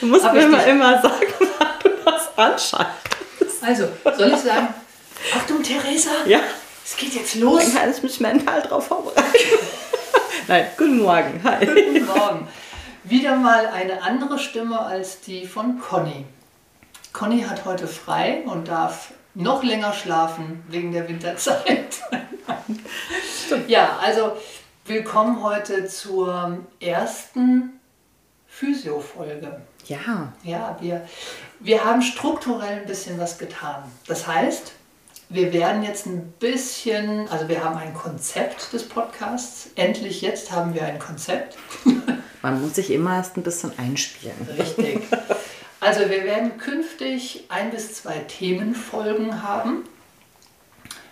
Du musst mir immer, immer sagen, wann du das anschaltest. Also, soll ich sagen, Achtung, Theresa? Ja. Es geht jetzt los. Dann kann ich mich mental drauf vorbereiten. Nein, guten Morgen. Hi. Guten Morgen. Wieder mal eine andere Stimme als die von Conny. Conny hat heute frei und darf noch länger schlafen wegen der Winterzeit. ja, also willkommen heute zur ersten Physio-Folge. Ja. Ja, wir, wir haben strukturell ein bisschen was getan. Das heißt, wir werden jetzt ein bisschen, also wir haben ein Konzept des Podcasts. Endlich jetzt haben wir ein Konzept. Man muss sich immer erst ein bisschen einspielen. Richtig. Also wir werden künftig ein bis zwei Themenfolgen haben.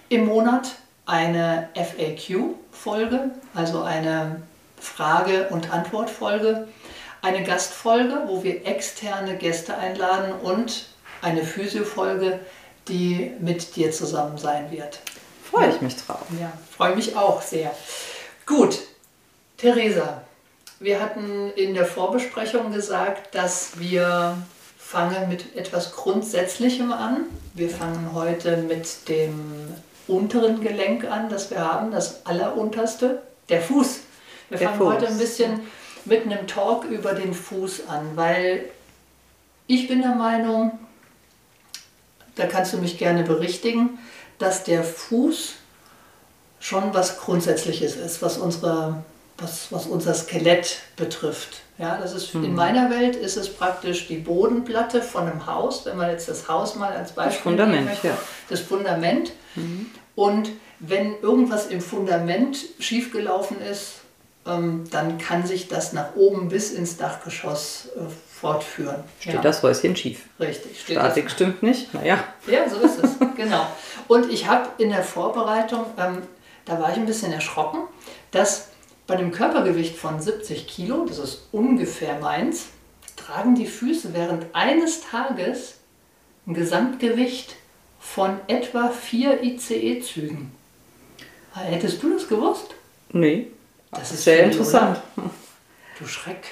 Im Monat eine FAQ-Folge, also eine Frage- und Antwortfolge eine Gastfolge, wo wir externe Gäste einladen und eine Physio-Folge, die mit dir zusammen sein wird. Freue ich mich drauf. Ja, freue mich auch sehr. Gut, Theresa, wir hatten in der Vorbesprechung gesagt, dass wir fangen mit etwas Grundsätzlichem an. Wir fangen heute mit dem unteren Gelenk an, das wir haben, das allerunterste, der Fuß. Wir der fangen Fuß. heute ein bisschen mit einem Talk über den Fuß an, weil ich bin der Meinung, da kannst du mich gerne berichtigen, dass der Fuß schon was Grundsätzliches ist, was, unsere, was, was unser Skelett betrifft. Ja, das ist, mhm. In meiner Welt ist es praktisch die Bodenplatte von einem Haus, wenn man jetzt das Haus mal als Beispiel das Fundament, möchte, ja. das Fundament. Mhm. Und wenn irgendwas im Fundament schiefgelaufen ist, dann kann sich das nach oben bis ins Dachgeschoss äh, fortführen. Steht ja. das Häuschen schief. Richtig. Statik stimmt nicht, naja. Ja, so ist es, genau. Und ich habe in der Vorbereitung, ähm, da war ich ein bisschen erschrocken, dass bei einem Körpergewicht von 70 Kilo, das ist ungefähr meins, tragen die Füße während eines Tages ein Gesamtgewicht von etwa vier ICE-Zügen. Hättest du das gewusst? Nee. Das ist sehr interessant. Oder? Du Schreck.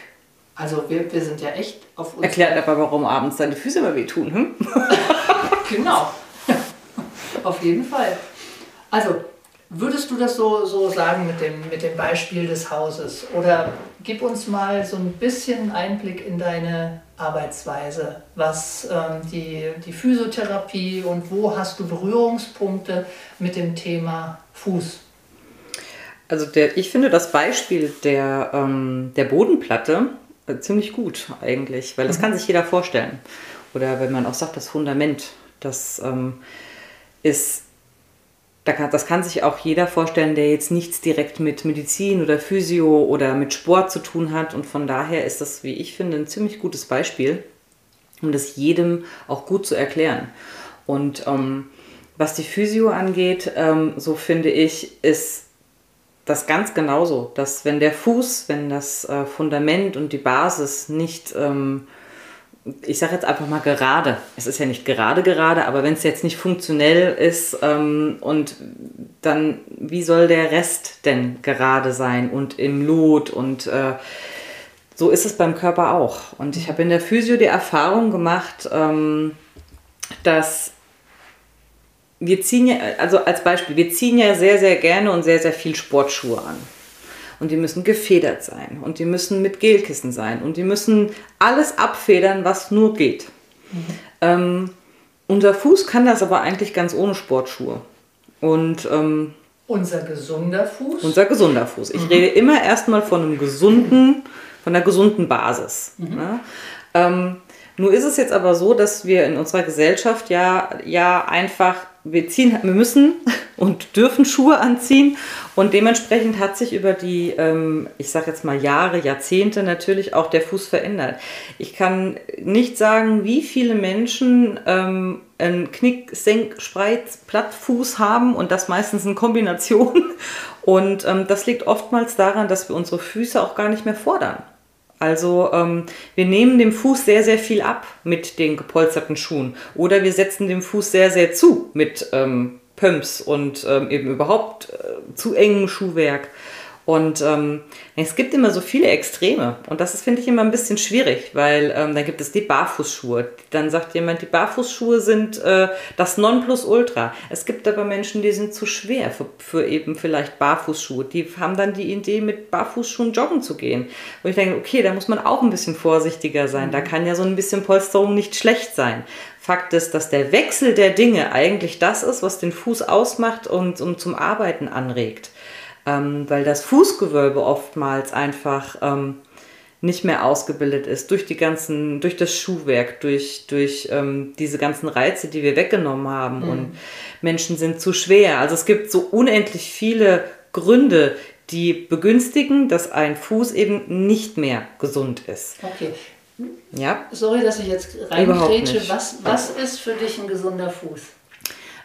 Also wir, wir sind ja echt auf uns. Erklärt aber, warum abends deine Füße immer wehtun. Hm? genau. auf jeden Fall. Also, würdest du das so, so sagen mit dem, mit dem Beispiel des Hauses? Oder gib uns mal so ein bisschen Einblick in deine Arbeitsweise, was ähm, die, die Physiotherapie und wo hast du Berührungspunkte mit dem Thema Fuß? Also der, ich finde das Beispiel der, ähm, der Bodenplatte äh, ziemlich gut eigentlich, weil das mhm. kann sich jeder vorstellen. Oder wenn man auch sagt, das Fundament, das ähm, ist, da kann, das kann sich auch jeder vorstellen, der jetzt nichts direkt mit Medizin oder Physio oder mit Sport zu tun hat. Und von daher ist das, wie ich finde, ein ziemlich gutes Beispiel, um das jedem auch gut zu erklären. Und ähm, was die Physio angeht, ähm, so finde ich, ist das ganz genauso, dass wenn der Fuß, wenn das äh, Fundament und die Basis nicht, ähm, ich sage jetzt einfach mal gerade, es ist ja nicht gerade gerade, aber wenn es jetzt nicht funktionell ist ähm, und dann, wie soll der Rest denn gerade sein und im Lot und äh, so ist es beim Körper auch. Und ich habe in der Physio die Erfahrung gemacht, ähm, dass wir ziehen ja, also als Beispiel, wir ziehen ja sehr, sehr gerne und sehr, sehr viel Sportschuhe an. Und die müssen gefedert sein und die müssen mit Gelkissen sein und die müssen alles abfedern, was nur geht. Mhm. Ähm, Unser Fuß kann das aber eigentlich ganz ohne Sportschuhe. Und ähm, unser gesunder Fuß? Unser gesunder Fuß. Ich mhm. rede immer erstmal von einem gesunden, von einer gesunden Basis. Mhm. Ne? Ähm, nur ist es jetzt aber so, dass wir in unserer Gesellschaft ja, ja einfach, wir ziehen, wir müssen und dürfen Schuhe anziehen und dementsprechend hat sich über die, ähm, ich sage jetzt mal Jahre, Jahrzehnte natürlich auch der Fuß verändert. Ich kann nicht sagen, wie viele Menschen ähm, einen Knick, Senk, Spreiz, Plattfuß haben und das meistens in Kombination. Und ähm, das liegt oftmals daran, dass wir unsere Füße auch gar nicht mehr fordern. Also ähm, wir nehmen dem Fuß sehr, sehr viel ab mit den gepolsterten Schuhen. Oder wir setzen dem Fuß sehr, sehr zu mit ähm, Pumps und ähm, eben überhaupt äh, zu engem Schuhwerk. Und ähm, es gibt immer so viele Extreme und das finde ich immer ein bisschen schwierig, weil ähm, dann gibt es die Barfußschuhe. Dann sagt jemand, die Barfußschuhe sind äh, das Nonplusultra. Es gibt aber Menschen, die sind zu schwer für, für, eben vielleicht Barfußschuhe. Die haben dann die Idee, mit Barfußschuhen joggen zu gehen. Und ich denke, okay, da muss man auch ein bisschen vorsichtiger sein. Da mhm. kann ja so ein bisschen Polsterung nicht schlecht sein. Fakt ist, dass der Wechsel der Dinge eigentlich das ist, was den Fuß ausmacht und, und zum Arbeiten anregt ähm, weil das Fußgewölbe oftmals einfach ähm, nicht mehr ausgebildet ist durch die ganzen, durch das Schuhwerk, durch, durch ähm, diese ganzen Reize, die wir weggenommen haben. Mhm. Und Menschen sind zu schwer. Also es gibt so unendlich viele Gründe, die begünstigen, dass ein Fuß eben nicht mehr gesund ist. Okay. Ja. Sorry, dass ich jetzt reingrätsche. Was, was ist für dich ein gesunder Fuß?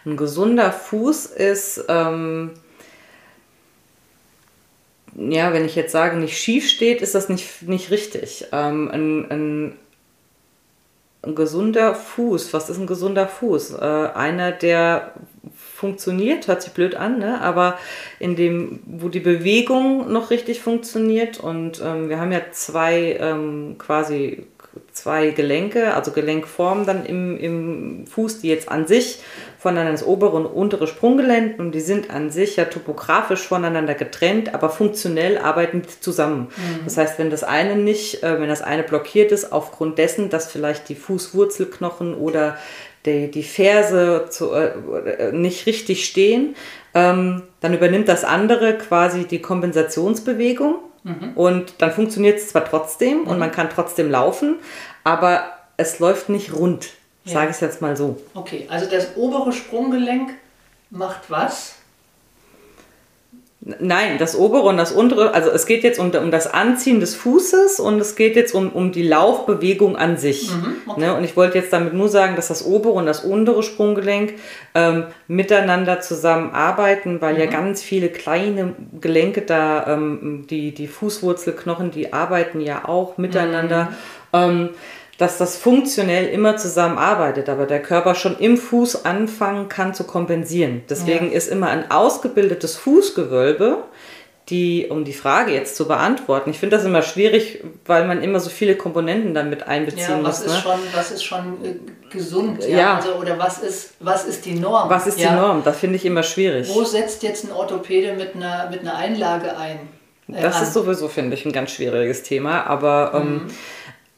Ein gesunder Fuß ist ähm, ja, wenn ich jetzt sage, nicht schief steht, ist das nicht, nicht richtig. Ähm, ein, ein, ein, gesunder Fuß, was ist ein gesunder Fuß? Äh, einer, der funktioniert, hört sich blöd an, ne? aber in dem, wo die Bewegung noch richtig funktioniert und ähm, wir haben ja zwei ähm, quasi zwei Gelenke, also Gelenkformen dann im, im Fuß, die jetzt an sich voneinander das obere und untere Sprunggelenk und die sind an sich ja topografisch voneinander getrennt, aber funktionell arbeiten zusammen. Mhm. Das heißt, wenn das eine nicht, äh, wenn das eine blockiert ist, aufgrund dessen, dass vielleicht die Fußwurzelknochen oder die, die Ferse zu, äh, nicht richtig stehen, ähm, dann übernimmt das andere quasi die Kompensationsbewegung mhm. und dann funktioniert es zwar trotzdem mhm. und man kann trotzdem laufen, aber es läuft nicht rund. Ja. Sage ich es jetzt mal so. Okay, also das obere Sprunggelenk macht was? Nein, das obere und das untere, also es geht jetzt um, um das Anziehen des Fußes und es geht jetzt um, um die Laufbewegung an sich. Mhm, okay. ne? Und ich wollte jetzt damit nur sagen, dass das obere und das untere Sprunggelenk ähm, miteinander zusammenarbeiten, weil mhm. ja ganz viele kleine Gelenke da, ähm, die, die Fußwurzelknochen, die arbeiten ja auch miteinander. Mhm. Ähm, dass das funktionell immer zusammenarbeitet, aber der Körper schon im Fuß anfangen kann zu kompensieren. Deswegen ja. ist immer ein ausgebildetes Fußgewölbe, die, um die Frage jetzt zu beantworten, ich finde das immer schwierig, weil man immer so viele Komponenten damit einbeziehen ja, was muss. Ist ne? schon, was ist schon äh, gesund? Ja. ja. Also, oder was ist, was ist die Norm? Was ist ja. die Norm? Das finde ich immer schwierig. Wo setzt jetzt ein Orthopäde mit einer, mit einer Einlage ein? Äh, das an? ist sowieso, finde ich, ein ganz schwieriges Thema. Aber ähm, mhm.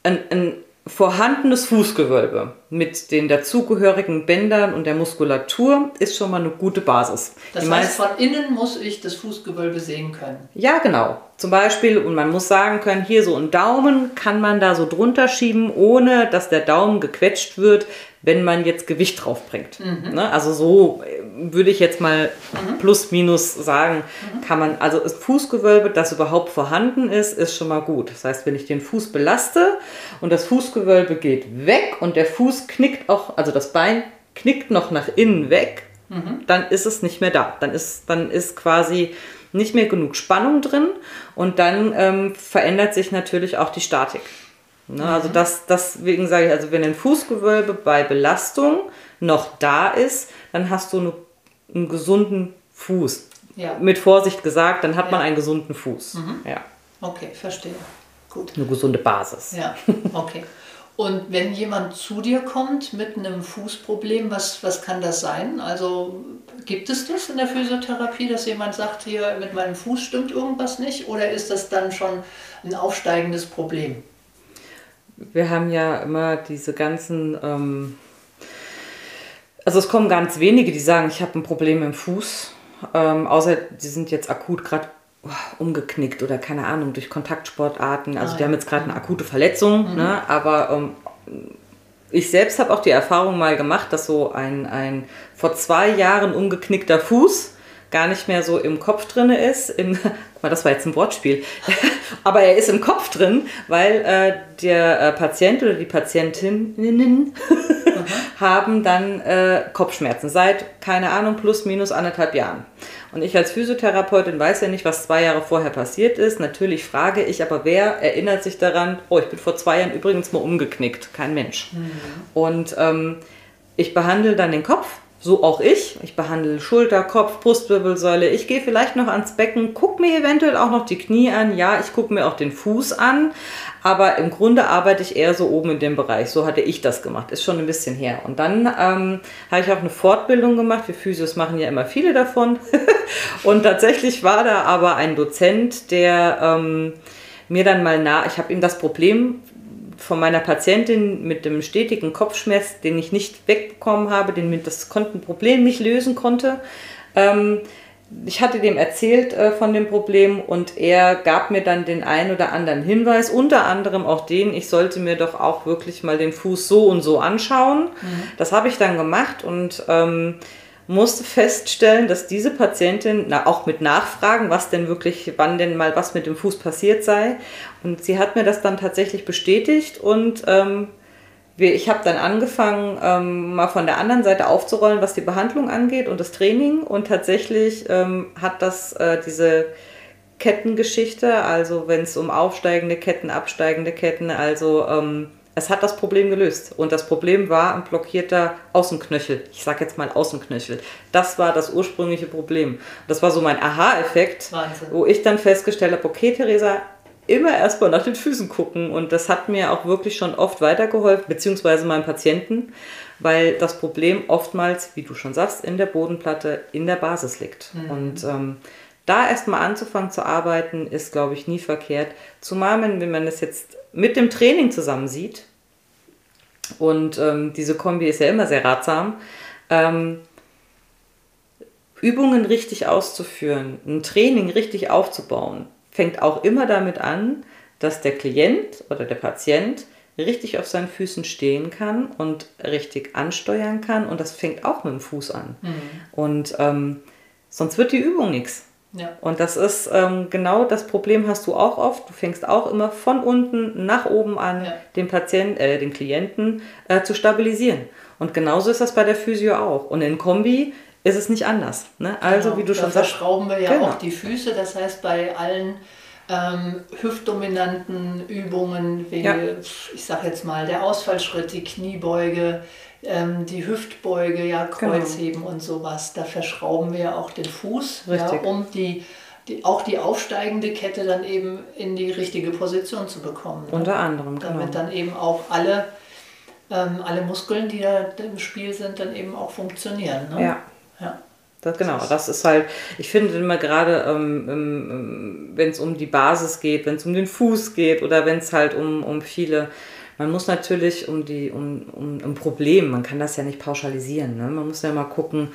ein, ein vorhandenes Fußgewölbe mit den dazugehörigen Bändern und der Muskulatur ist schon mal eine gute Basis. Das Die heißt, von innen muss ich das Fußgewölbe sehen können. Ja, genau. Zum Beispiel, und man muss sagen können, hier so ein Daumen kann man da so drunter schieben, ohne dass der Daumen gequetscht wird, wenn man jetzt Gewicht drauf bringt. Mhm. Ne? Also so äh, würde ich jetzt mal mhm. plus minus sagen, mhm. kann man, also das Fußgewölbe, das überhaupt vorhanden ist, ist schon mal gut. Das heißt, wenn ich den Fuß belaste und das Fußgewölbe geht weg und der Fuß knickt auch, also das Bein knickt noch nach innen weg, mhm. dann ist es nicht mehr da. Dann ist, dann ist quasi nicht mehr genug Spannung drin und dann ähm, verändert sich natürlich auch die Statik. Ne? Also mhm. das, deswegen sage ich, also wenn ein Fußgewölbe bei Belastung noch da ist, dann hast du eine, einen gesunden Fuß. Ja. Mit Vorsicht gesagt, dann hat ja. man einen gesunden Fuß. Mhm. Ja. Okay, verstehe. Gut. Eine gesunde Basis. Ja, okay. Und wenn jemand zu dir kommt mit einem Fußproblem, was, was kann das sein? Also gibt es das in der Physiotherapie, dass jemand sagt, hier mit meinem Fuß stimmt irgendwas nicht? Oder ist das dann schon ein aufsteigendes Problem? Wir haben ja immer diese ganzen, ähm, Also es kommen ganz wenige, die sagen, ich habe ein Problem im Fuß. Ähm, außer die sind jetzt akut gerade oh, umgeknickt oder keine Ahnung, durch Kontaktsportarten. Also Ah, die ja. haben jetzt gerade eine akute Verletzung, ne? aber ähm, ich selbst habe auch die Erfahrung mal gemacht, dass so ein, ein vor zwei Jahren umgeknickter Fuß gar nicht mehr so im Kopf drin ist. Im, guck mal, das war jetzt ein Wortspiel. Aber er ist im Kopf drin, weil äh, der äh, Patient oder die Patientinnen haben dann äh, Kopfschmerzen seit, keine Ahnung, plus minus anderthalb Jahren. Und ich als Physiotherapeutin weiß ja nicht, was zwei Jahre vorher passiert ist. Natürlich frage ich, aber wer erinnert sich daran, oh, ich bin vor zwei Jahren übrigens mal umgeknickt? Kein Mensch. Und ähm, ich behandle dann den Kopf, so auch ich. Ich behandle Schulter, Kopf, Brustwirbelsäule. Ich gehe vielleicht noch ans Becken, gucke mir eventuell auch noch die Knie an. Ja, ich gucke mir auch den Fuß an. Aber im Grunde arbeite ich eher so oben in dem Bereich. So hatte ich das gemacht. Ist schon ein bisschen her. Und dann ähm, habe ich auch eine Fortbildung gemacht. Wir Physios machen ja immer viele davon. Und tatsächlich war da aber ein Dozent, der ähm, mir dann mal nah, ich habe ihm das Problem von meiner Patientin mit dem stetigen Kopfschmerz, den ich nicht wegbekommen habe, den mir das konnte ein Problem nicht lösen konnte. Ähm, ich hatte dem erzählt äh, von dem Problem und er gab mir dann den einen oder anderen Hinweis, unter anderem auch den, ich sollte mir doch auch wirklich mal den Fuß so und so anschauen. Das habe ich dann gemacht und ähm, musste feststellen, dass diese Patientin, na, auch mit Nachfragen, was denn wirklich, wann denn mal was mit dem Fuß passiert sei. Und sie hat mir das dann tatsächlich bestätigt und ähm, ich habe dann angefangen, ähm, mal von der anderen Seite aufzurollen, was die Behandlung angeht und das Training. Und tatsächlich ähm, hat das äh, diese Kettengeschichte, also wenn es um aufsteigende Ketten, absteigende Ketten, also ähm, es hat das Problem gelöst. Und das Problem war ein blockierter Außenknöchel. Ich sage jetzt mal Außenknöchel. Das war das ursprüngliche Problem. Das war so mein Aha-Effekt, wo ich dann festgestellt habe, okay, Theresa, immer erstmal nach den Füßen gucken. Und das hat mir auch wirklich schon oft weitergeholfen, beziehungsweise meinem Patienten, weil das Problem oftmals, wie du schon sagst, in der Bodenplatte, in der Basis liegt. Und ähm, da erstmal anzufangen zu arbeiten, ist, glaube ich, nie verkehrt. Zumal, wenn, wenn man es jetzt mit dem Training zusammen sieht, und ähm, diese Kombi ist ja immer sehr ratsam, ähm, Übungen richtig auszuführen, ein Training richtig aufzubauen, fängt auch immer damit an, dass der Klient oder der Patient richtig auf seinen Füßen stehen kann und richtig ansteuern kann. Und das fängt auch mit dem Fuß an. Und ähm, sonst wird die Übung nichts. Ja. Und das ist ähm, genau das Problem hast du auch oft. Du fängst auch immer von unten nach oben an, Ja. den Patienten, äh, den Klienten äh, zu stabilisieren. Und genauso ist das bei der Physio auch. Und in Kombi ist es nicht anders. Ne? Also, Genau, wie du schon sagst, verschrauben wir ja Genau. auch die Füße. Das heißt, bei allen ähm, hüftdominanten Übungen, wie, Ja. ich sag jetzt mal, der Ausfallschritt, die Kniebeuge, ähm, die Hüftbeuge, ja, Genau. Kreuzheben und sowas, da verschrauben wir ja auch den Fuß, ja, um die, die, auch die aufsteigende Kette dann eben in die richtige Position zu bekommen. unter anderem, genau. damit dann eben auch alle, ähm, alle Muskeln, die da im Spiel sind, dann eben auch funktionieren. Ne? Ja. ja. Das, genau, das ist halt, ich finde immer gerade, ähm, ähm, wenn es um die Basis geht, wenn es um den Fuß geht oder wenn es halt um, um viele, man muss natürlich um die, um, um ein Problem, man kann das ja nicht pauschalisieren, ne? man muss ja mal gucken,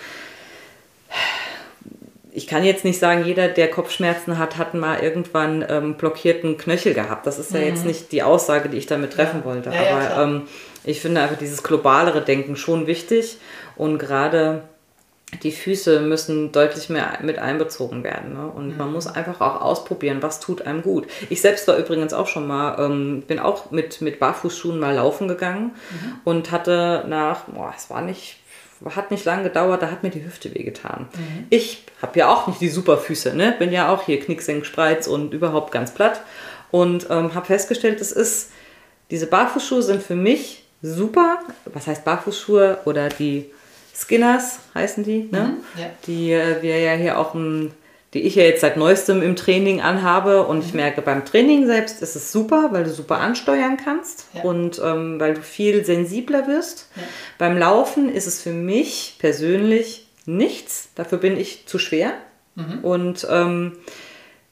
ich kann jetzt nicht sagen, jeder, der Kopfschmerzen hat, hat mal irgendwann ähm, blockierten Knöchel gehabt. Das ist ja jetzt nicht die Aussage, die ich damit treffen Mhm. Ja. wollte. Ja, ja, Aber klar. ähm, ich finde einfach dieses globalere Denken schon wichtig und gerade die Füße müssen deutlich mehr mit einbezogen werden. Ne? Und Mhm. man muss einfach auch ausprobieren, was tut einem gut. Ich selbst war übrigens auch schon mal, ähm, bin auch mit, mit Barfußschuhen mal laufen gegangen Mhm. und hatte nach, boah, es war nicht, hat nicht lange gedauert, da hat mir die Hüfte wehgetan. Mhm. Ich habe ja auch nicht die Superfüße, ne? bin ja auch hier knicksenk, spreiz und überhaupt ganz platt und ähm, habe festgestellt, es ist, diese Barfußschuhe sind für mich super. Was heißt Barfußschuhe oder die Skinners heißen die, ne? Mhm, ja. Die äh, wir ja hier auch, im, die ich ja jetzt seit neuestem im Training anhabe und Mhm. ich merke beim Training selbst ist es super, weil du super ansteuern kannst Ja. und ähm, weil du viel sensibler wirst. Ja. Beim Laufen ist es für mich persönlich nichts. Dafür bin ich zu schwer Mhm. und ähm,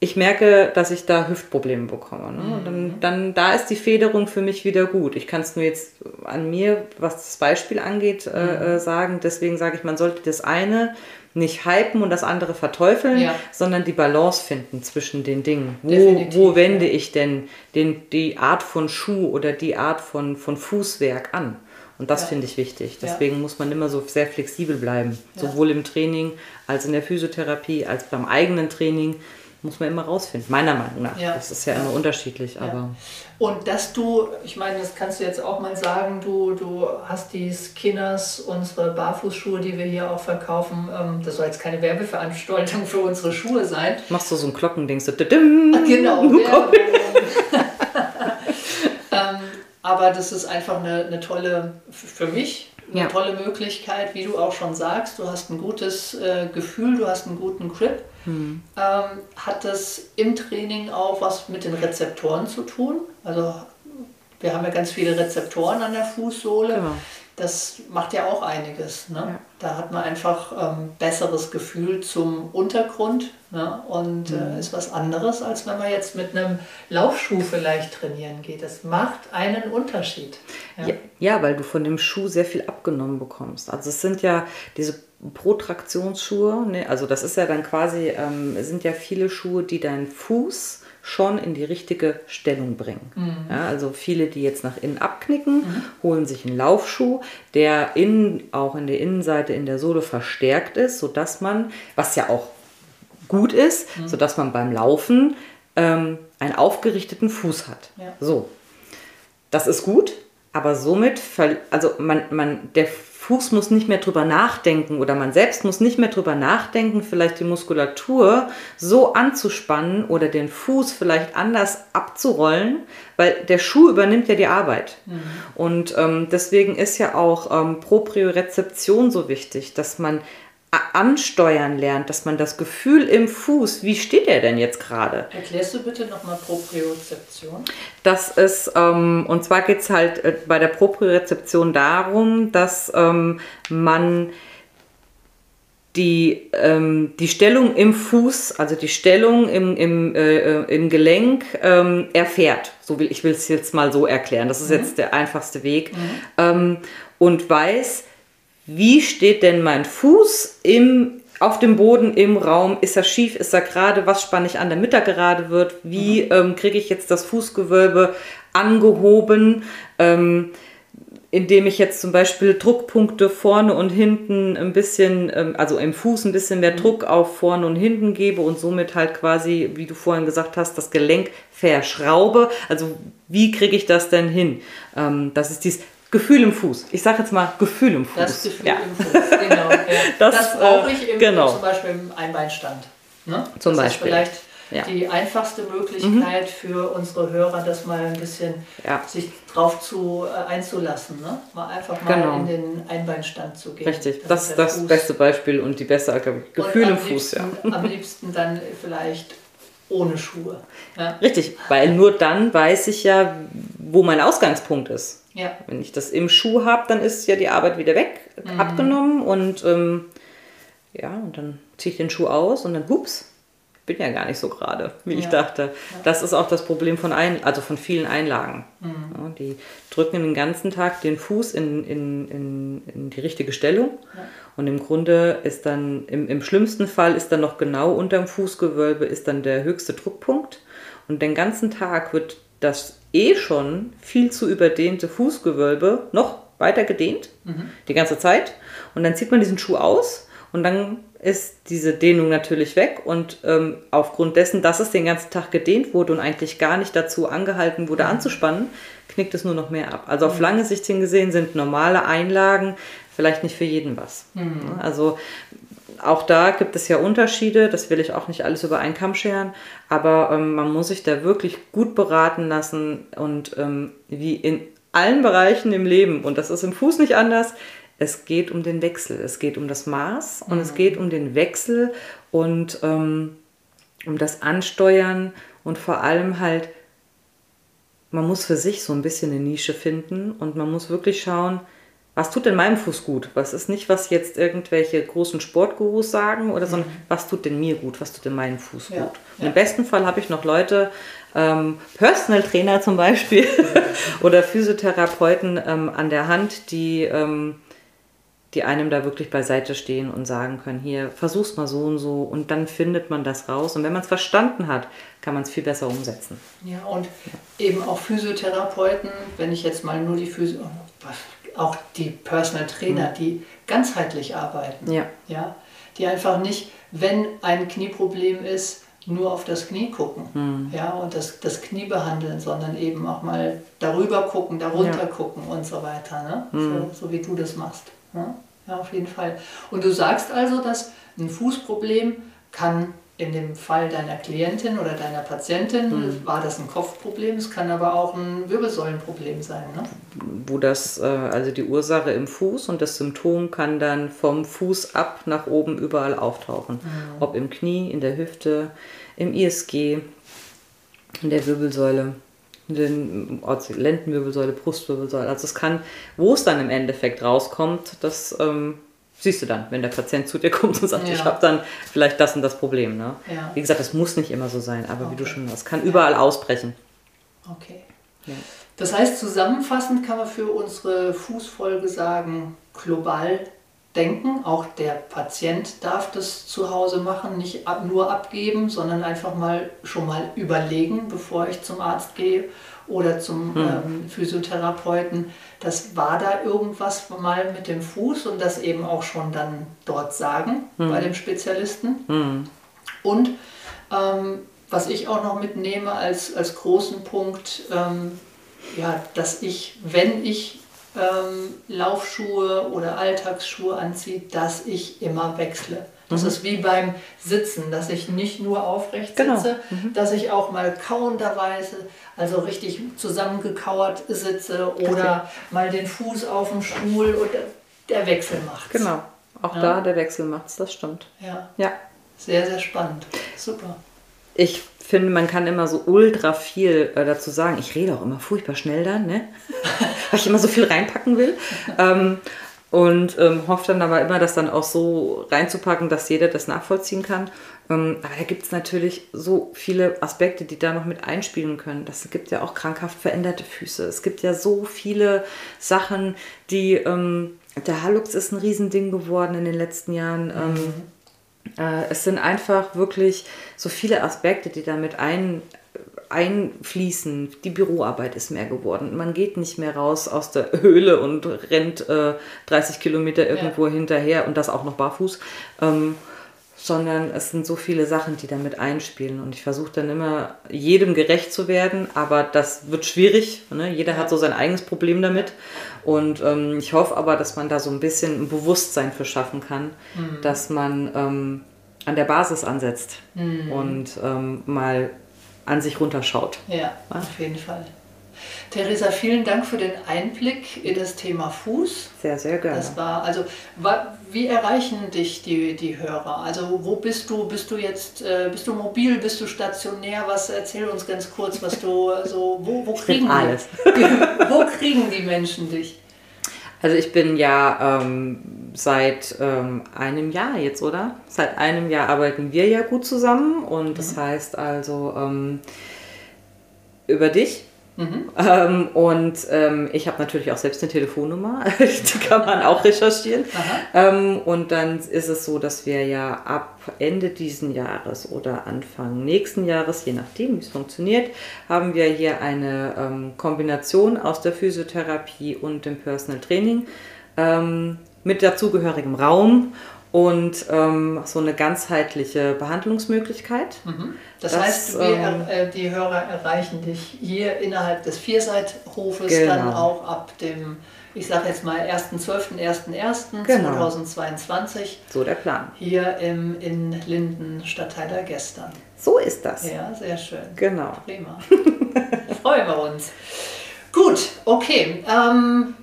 ich merke, dass ich da Hüftprobleme bekomme. Ne? Und dann, dann, da ist die Federung für mich wieder gut. Ich kann es nur jetzt an mir, was das Beispiel angeht, äh, äh, sagen. Deswegen sage ich, man sollte das eine nicht hypen und das andere verteufeln, Ja. sondern die Balance finden zwischen den Dingen. Wo, Definitiv, wo wende ja. ich denn den, die Art von Schuh oder die Art von, von Fußwerk an? Und das Ja. finde ich wichtig. Deswegen muss man immer so sehr flexibel bleiben. Sowohl im Training als in der Physiotherapie, als beim eigenen Training. Muss man immer rausfinden, meiner Meinung nach. Ja. Das ist ja Ja. immer unterschiedlich, aber Und dass du, ich meine, das kannst du jetzt auch mal sagen, du, du hast die Skinners, unsere Barfußschuhe, die wir hier auch verkaufen. Ähm, das soll jetzt keine Werbeveranstaltung für unsere Schuhe sein. machst du so ein Glockending, so didim, Genau. du Werbung. kommst. ähm, aber das ist einfach eine, eine tolle, für mich, eine Ja. tolle Möglichkeit, wie du auch schon sagst. Du hast ein gutes äh, Gefühl, du hast einen guten Grip. Hm. Ähm, hat das im Training auch was mit den Rezeptoren zu tun? Also wir haben ja ganz viele Rezeptoren an der Fußsohle. Genau. Das macht ja auch einiges. Ne? Ja. Da hat man einfach ähm, besseres Gefühl zum Untergrund ne? und Mhm. äh, ist was anderes, als wenn man jetzt mit einem Laufschuh vielleicht trainieren geht. Das macht einen Unterschied. Ja. Ja, ja, weil du von dem Schuh sehr viel abgenommen bekommst. Also es sind ja diese Protraktionsschuhe, ne? also das ist ja dann quasi, ähm, es sind ja viele Schuhe, die deinen Fuß schon in die richtige Stellung bringen. Ja, also viele, die jetzt nach innen abknicken, holen sich einen Laufschuh, der innen, auch in der Innenseite in der Sohle verstärkt ist, sodass man, was ja auch gut ist, sodass man beim Laufen ähm, einen aufgerichteten Fuß hat. Ja. So, das ist gut, aber somit, also man, man, der Fuß muss nicht mehr drüber nachdenken oder man selbst muss nicht mehr drüber nachdenken, vielleicht die Muskulatur so anzuspannen oder den Fuß vielleicht anders abzurollen, weil der Schuh übernimmt ja die Arbeit. Und ähm, deswegen ist ja auch ähm, Propriorezeption so wichtig, dass man ansteuern lernt, dass man das Gefühl im Fuß, wie steht er denn jetzt gerade? Erklärst du bitte nochmal Propriozeption? Das ist, ähm, und zwar geht es halt äh, bei der Propriorezeption darum, dass ähm, man die, ähm, die Stellung im Fuß, also die Stellung im, im, äh, äh, im Gelenk ähm, erfährt. So will, ich will es jetzt mal so erklären. Das ist jetzt der einfachste Weg. Ähm, und weiß, wie steht denn mein Fuß im, auf dem Boden im Raum? Ist er schief? Ist er gerade? Was spanne ich an, damit er gerade wird? Wie ähm, kriege ich jetzt das Fußgewölbe angehoben? Ähm, indem ich jetzt zum Beispiel Druckpunkte vorne und hinten ein bisschen, ähm, also im Fuß ein bisschen mehr Druck auf vorne und hinten gebe und somit halt quasi, wie du vorhin gesagt hast, das Gelenk verschraube. Also wie kriege ich das denn hin? Ähm, das ist dieses Gefühl im Fuß. Ich sage jetzt mal Gefühl im Fuß. Das Gefühl ja. im Fuß, genau. Ja. Das, Das, brauche äh, ich im, genau. zum Beispiel im Einbeinstand. Ne? Zum das Beispiel. ist vielleicht Ja. die einfachste Möglichkeit für unsere Hörer, das mal ein bisschen Ja. sich drauf zu, äh, einzulassen. Ne? Mal einfach mal Genau. in den Einbeinstand zu gehen. Richtig, Damit das ist das Fuß- beste Beispiel und die beste Gefühl im Fuß. Ja. liebsten, Am liebsten dann vielleicht ohne Schuhe. Ja. Richtig, weil nur dann weiß ich ja, wo mein Ausgangspunkt ist. Ja. Wenn ich das im Schuh habe, dann ist ja die Arbeit wieder weg, Mhm. abgenommen und ähm, ja, und dann ziehe ich den Schuh aus und dann, hups, bin ja gar nicht so gerade, wie ich Ja. dachte. Das ist auch das Problem von ein, also von vielen Einlagen. Mhm. Ja, die drücken den ganzen Tag den Fuß in, in, in, in die richtige Stellung. Und im Grunde ist dann, im, im schlimmsten Fall ist dann noch genau unterm Fußgewölbe ist dann der höchste Druckpunkt. Und den ganzen Tag wird das eh schon viel zu überdehnte Fußgewölbe noch weiter gedehnt, die ganze Zeit. Und dann zieht man diesen Schuh aus und dann ist diese Dehnung natürlich weg. Und ähm, aufgrund dessen, dass es den ganzen Tag gedehnt wurde und eigentlich gar nicht dazu angehalten wurde anzuspannen, knickt es nur noch mehr ab. Also auf lange Sicht hingesehen sind normale Einlagen vielleicht nicht für jeden was. Also auch da gibt es ja Unterschiede, das will ich auch nicht alles über einen Kamm scheren, aber ähm, man muss sich da wirklich gut beraten lassen und ähm, wie in allen Bereichen im Leben, und das ist im Fuß nicht anders, es geht um den Wechsel, es geht um das Maß und es geht um den Wechsel und ähm, um das Ansteuern und vor allem halt, man muss für sich so ein bisschen eine Nische finden und man muss wirklich schauen, was tut denn meinem Fuß gut? Was ist nicht, was jetzt irgendwelche großen Sportgurus sagen, oder sondern was tut denn mir gut? Was tut denn meinem Fuß Mhm. Ja, gut? Und ja. im besten Fall habe ich noch Leute, ähm, Personal Trainer zum Beispiel oder Physiotherapeuten ähm, an der Hand, die, ähm, die einem da wirklich beiseite stehen und sagen können, hier, versuch's mal so und so und dann findet man das raus. Und wenn man es verstanden hat, kann man es viel besser umsetzen. Ja, und eben auch Physiotherapeuten, wenn ich jetzt mal nur die Physio, auch die Personal Trainer, die ganzheitlich arbeiten. Ja. Ja, die einfach nicht, wenn ein Knieproblem ist, nur auf das Knie gucken ja, und das, das Knie behandeln, sondern eben auch mal darüber gucken, darunter Ja. gucken und so weiter. Ne? So, so wie du das machst. Ne? Ja, auf jeden Fall. Und du sagst also, dass ein Fußproblem kann in dem Fall deiner Klientin oder deiner Patientin, war das ein Kopfproblem, es kann aber auch ein Wirbelsäulenproblem sein. Ne? wo das, äh, also die Ursache im Fuß und das Symptom kann dann vom Fuß ab nach oben überall auftauchen. Ob im Knie, in der Hüfte, im ISG, in der Wirbelsäule, in den also Lendenwirbelsäule, Brustwirbelsäule. Also es kann, wo es dann im Endeffekt rauskommt, das ähm, siehst du dann, wenn der Patient zu dir kommt und sagt, Ja. ich habe dann vielleicht das und das Problem. Ne? Ja. Wie gesagt, das muss nicht immer so sein, aber wie du Okay. schon sagst, kann überall ausbrechen. Okay. Ja. Das heißt, zusammenfassend kann man für unsere Fußfolge sagen, global denken. Auch der Patient darf das zu Hause machen, nicht ab, nur abgeben, sondern einfach mal schon mal überlegen, bevor ich zum Arzt gehe oder zum ähm, Physiotherapeuten. Das war da irgendwas mal mit dem Fuß und das eben auch schon dann dort sagen bei dem Spezialisten. Und ähm, was ich auch noch mitnehme als, als großen Punkt, ähm, ja, dass ich, wenn ich ähm, Laufschuhe oder Alltagsschuhe anziehe, dass ich immer wechsle. Das ist wie beim Sitzen, dass ich nicht nur aufrecht Genau. sitze, dass ich auch mal kauenderweise, also richtig zusammengekauert sitze oder mal den Fuß auf dem Stuhl und der Wechsel macht. Genau. Auch Ja. da der Wechsel macht's, das stimmt. Ja, Ja. sehr, sehr spannend. Super. Ich finde, man kann immer so ultra viel äh, dazu sagen. Ich rede auch immer furchtbar schnell dann, ne? Weil ich immer so viel reinpacken will. Ähm, und ähm, hoffe dann aber immer, das dann auch so reinzupacken, dass jeder das nachvollziehen kann. Ähm, aber da gibt es natürlich so viele Aspekte, die da noch mit einspielen können. Das gibt ja auch krankhaft veränderte Füße. Es gibt ja so viele Sachen, die. Ähm, der Hallux ist ein Riesending geworden in den letzten Jahren. Ähm, äh, es sind einfach wirklich so viele Aspekte, die damit ein, einfließen. Die Büroarbeit ist mehr geworden. Man geht nicht mehr raus aus der Höhle und rennt äh, 30 Kilometer irgendwo hinterher und das auch noch barfuß. Ähm, sondern es sind so viele Sachen, die damit einspielen. Und ich versuche dann immer, jedem gerecht zu werden, aber das wird schwierig. Ne? Jeder hat so sein eigenes Problem damit. Und ähm, ich hoffe aber, dass man da so ein bisschen ein Bewusstsein für schaffen kann, dass man ähm, an der Basis ansetzt und ähm, mal an sich runterschaut. Ja, auf jeden Fall. Theresa, vielen Dank für den Einblick in das Thema Fuß. Sehr, sehr gerne. Das war, also, wie erreichen dich die, die Hörer? Also, wo bist du? Bist du jetzt, äh, bist du mobil, bist du stationär? Was, erzähl uns ganz kurz, was du, so, wo, wo kriegen alles. Die, wo kriegen die Menschen dich? Also ich bin ja ähm, seit ähm, einem Jahr jetzt, oder? Seit einem Jahr arbeiten wir ja gut zusammen und das heißt also ähm, über dich. Ähm, und ähm, ich habe natürlich auch selbst eine Telefonnummer, die kann man auch recherchieren. Ähm, und dann ist es so, dass wir ja ab Ende diesen Jahres oder Anfang nächsten Jahres, je nachdem, wie es funktioniert, haben wir hier eine ähm, Kombination aus der Physiotherapie und dem Personal Training mit dazugehörigem Raum und ähm, so eine ganzheitliche Behandlungsmöglichkeit. Das, Das, heißt, wir, ähm, äh, die Hörer erreichen dich hier innerhalb des Vierseithofes Genau. dann auch ab dem, ich sage jetzt mal, 1.12.01.01.2022 Genau. So der Plan. hier im, in Linden, Stadtteiler Gestern. So ist das. Ja, sehr schön. Genau. Prima. Freuen wir uns. Gut, okay. Ähm,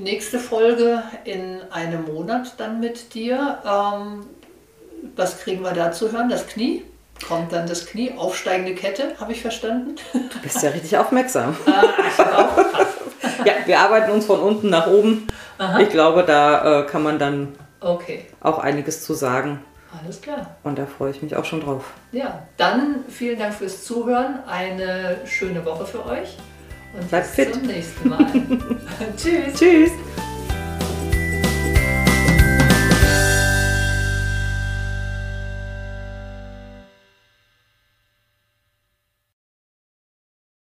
nächste Folge in einem Monat dann mit dir. Ähm, was kriegen wir da zu hören? Das Knie? Kommt dann das Knie? Aufsteigende Kette, habe ich verstanden? Du bist ja richtig aufmerksam. Ah, ich ja, wir arbeiten uns von unten nach oben. Aha. Ich glaube, da äh, kann man dann okay. auch einiges zu sagen. Alles klar. Und da freue ich mich auch schon drauf. Ja, dann vielen Dank fürs Zuhören. Eine schöne Woche für euch. Und Bleibt bis fit. zum nächsten Mal. Tschüss. Tschüss.